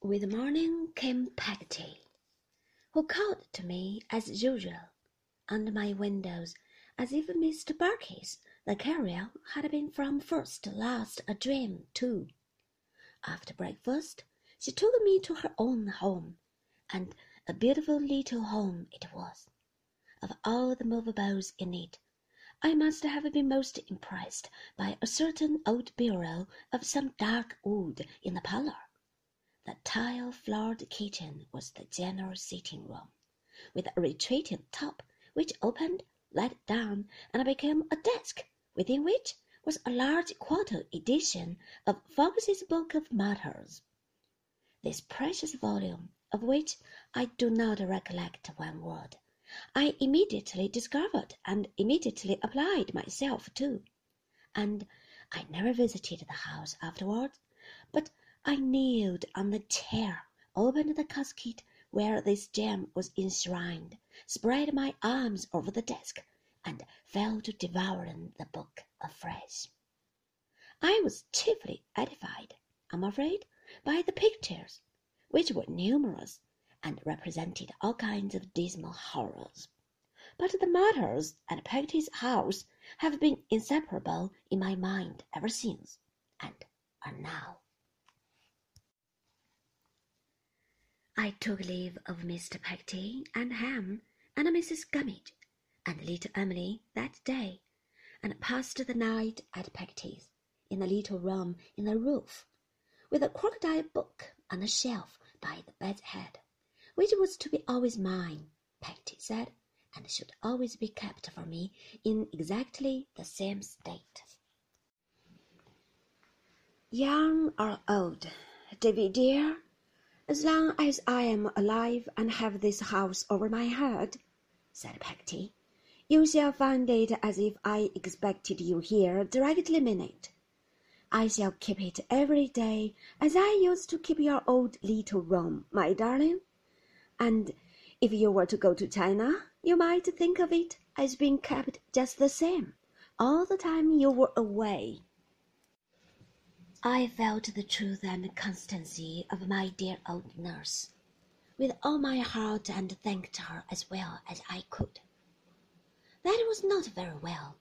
With morning came Peggotty, who called to me as usual under my windows, as if Mr. Barkis, the carrier, had been from first to last a dream too. After breakfast, she took me to her own home, and a beautiful little home it was. Of all the movables in it, I must have been most impressed by a certain old bureau of some dark wood in the parlour. The tile floored kitchen was the general sitting room, with a retreating top which opened, let down, and became a desk, within which was a large quarto edition of Fox's Book of Martyrs. This precious volume, of which I do not recollect one word, I immediately discovered and immediately applied myself to, and I never visited the house afterwards, but I kneeled on the chair, opened the casket where this gem was enshrined, spread my arms over the desk, and fell to devouring the book afresh. I was chiefly edified, I'm afraid, by the pictures, which were numerous and represented all kinds of dismal horrors. But the martyrs at Peggotty's house have been inseparable in my mind ever since, and are now. I took leave of Mr. Peggotty and Ham and Mrs. Gummidge and little Emily that day, and passed the night at Peggotty's in the little room in the roof, with a crocodile book on a shelf by the bed's head, which was to be always mine, Peggotty said, and should always be kept for me in exactly the same state. Young or old, Davy dear, as long as I am alive and have this house over my head, said Peggotty, you shall find it as if I expected you here directly minute. I shall keep it every day as I used to keep your old little room, my darling. And if you were to go to China, you might think of it as being kept just the same all the time you were away. I felt the truth and constancy of my dear old nurse with all my heart and thanked her as well as I could. That was not very well,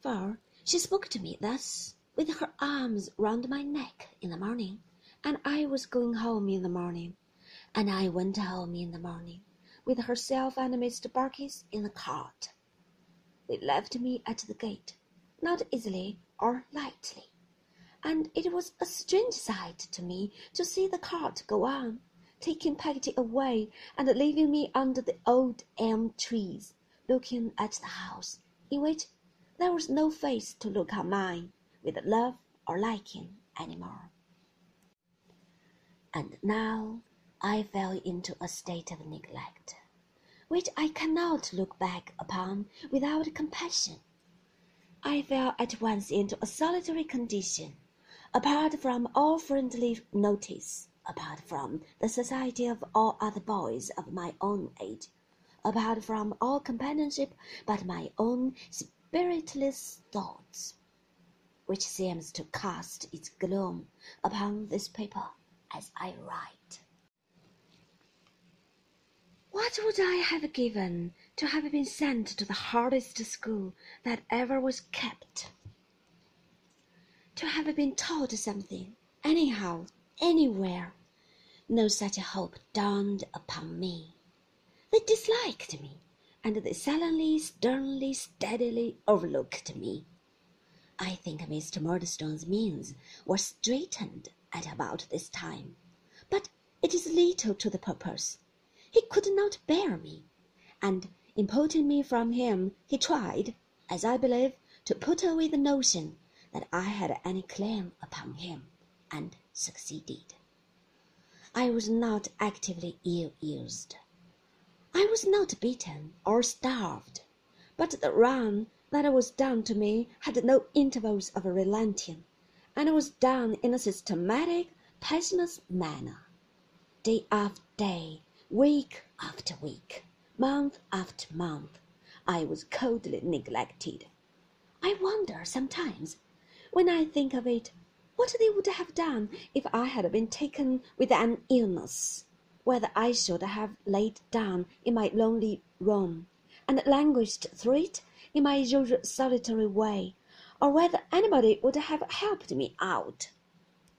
for she spoke to me thus with her arms round my neck in the morning, and I was going home in the morning, and I went home in the morning with herself and Mr. Barkis in the cart. They left me at the gate, not easily or lightly and it was a strange sight to me to see the cart go on, taking Peggotty away and leaving me under the old elm trees, looking at the house, in which there was no face to look on mine with love or liking any more. And now I fell into a state of neglect, which I cannot look back upon without compassion. I fell at once into a solitary condition apart from all friendly notice, apart from the society of all other boys of my own age, apart from all companionship but my own spiritless thoughts, which seems to cast its gloom upon this paper as I write. What would I have given to have been sent to the hardest school that ever was kept? To have been taught something, anyhow, anywhere. No such hope dawned upon me. They disliked me, and they sullenly, sternly, steadily overlooked me. I think Mr. Murdstone's means were straitened at about this time, but it is little to the purpose. He could not bear me, and in putting me from him he tried, as I believe, to put away the notion that I had any claim upon him, and succeeded. I was not actively ill used. I was not beaten or starved, but the wrong that was done to me had no intervals of relenting, and was done in a systematic, passionless manner. Day after day, week after week, month after month, I was coldly neglected. I wonder sometimes when I think of it, what they would have done if I had been taken with an illness, whether I should have laid down in my lonely room and languished through it in my usual solitary way, or whether anybody would have helped me out.